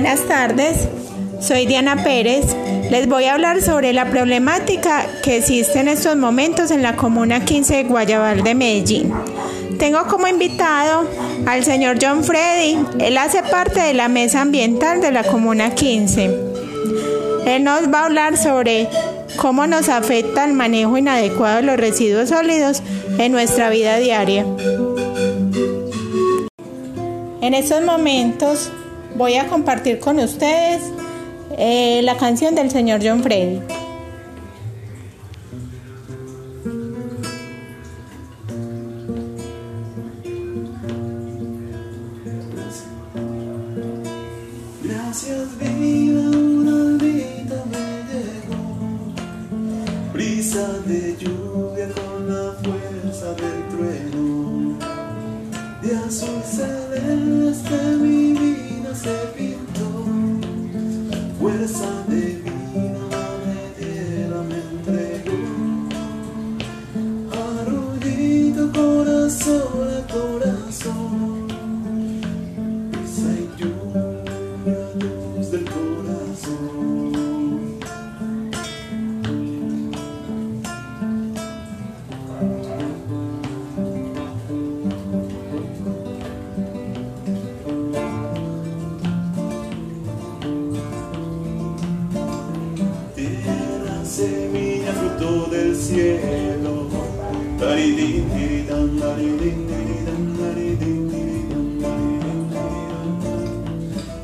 Buenas tardes, soy Diana Pérez. Les voy a hablar sobre la problemática que existe en estos momentos en la Comuna 15 de Guayabal de Medellín. Tengo como invitado al señor John Freddy. Él hace parte de la mesa ambiental de la Comuna 15. Él nos va a hablar sobre cómo nos afecta el manejo inadecuado de los residuos sólidos en nuestra vida diaria. En estos momentos voy a compartir con ustedes eh, la canción del señor John Freddy. Semilla, fruto del cielo.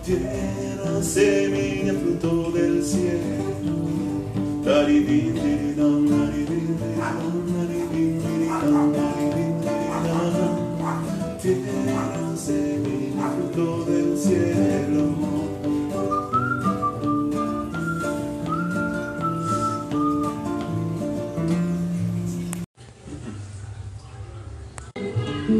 Tierra, semilla, fruto del cielo. Tierra, semilla, fruto del cielo. Eh,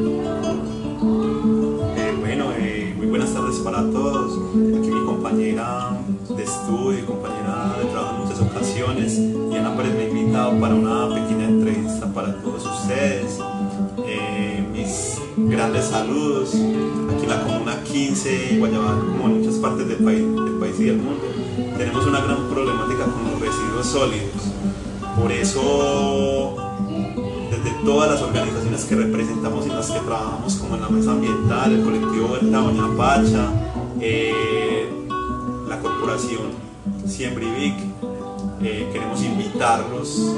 bueno, eh, muy buenas tardes para todos. Aquí mi compañera de estudio compañera de trabajo en muchas ocasiones, Diana Pérez me ha invitado para una pequeña entrevista para todos ustedes. Eh, mis grandes saludos aquí en la Comuna 15, Guayabal, como en muchas partes del país, del país y del mundo. Tenemos una gran problemática con los residuos sólidos. Por eso todas las organizaciones que representamos y las que trabajamos, como en la mesa ambiental, el colectivo Huerta Doña Pacha, eh, la corporación Siembrivic, eh, queremos invitarlos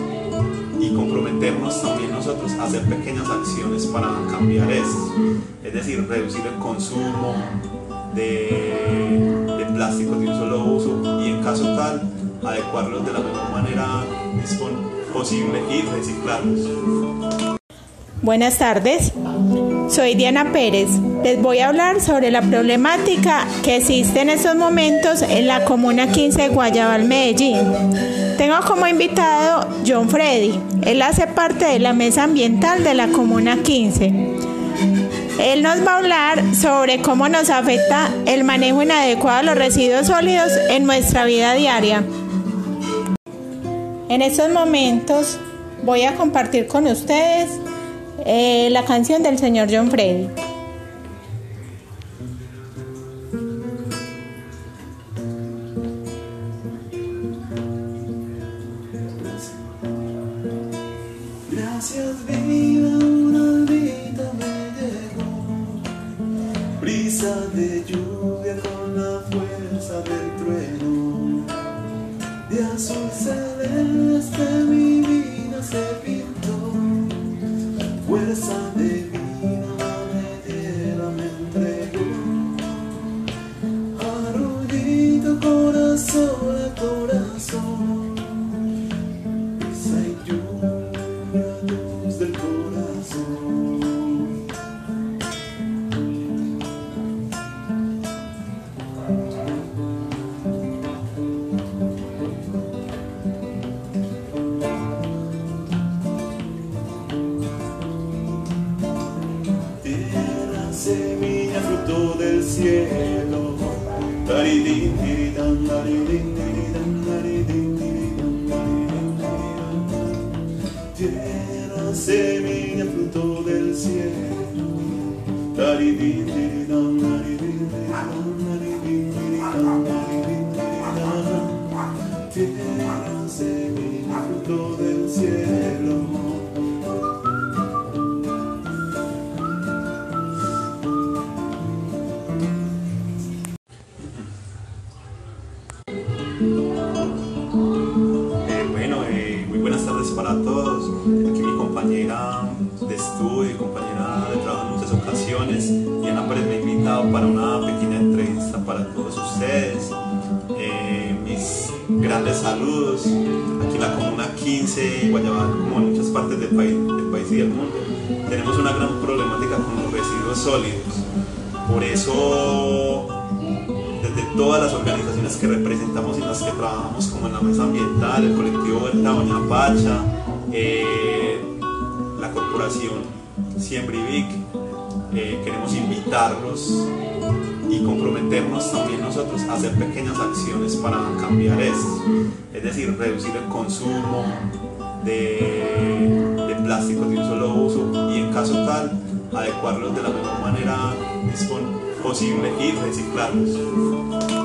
y comprometernos también nosotros a hacer pequeñas acciones para cambiar esto, es decir, reducir el consumo de, plásticos de un solo uso y en caso tal, adecuarlos de la mejor manera dispon- y reciclarlos. Buenas tardes, soy Diana Pérez. Les voy a hablar sobre la problemática que existe en estos momentos en la Comuna 15 de Guayabal, Medellín. Tengo como invitado John Freddy. Él hace parte de la mesa ambiental de la Comuna 15. Él nos va a hablar sobre cómo nos afecta el manejo inadecuado de los residuos sólidos en nuestra vida diaria. En estos momentos voy a compartir con ustedes eh, la canción del señor John Freddy. Gracias vida, una vida me llegó, brisa de lluvia fuerza de niña fruto del cielo. Tierra, semilla, fruto del cielo. Tierra, semilla, fruto del cielo. Saludos aquí en la Comuna 15, Guayabal, como en muchas partes del país, del país y del mundo. Tenemos una gran problemática con los residuos sólidos. Por eso desde todas las organizaciones que representamos y las que trabajamos, como en la Mesa Ambiental, el colectivo Huerta Doña Pacha, eh, la corporación Siembrivic, eh, queremos invitarlos y comprometernos también nosotros a hacer pequeñas acciones para cambiar esto, es decir, reducir el consumo de, de plásticos de un solo uso y en caso tal, adecuarlos de la mejor manera posible y reciclarlos.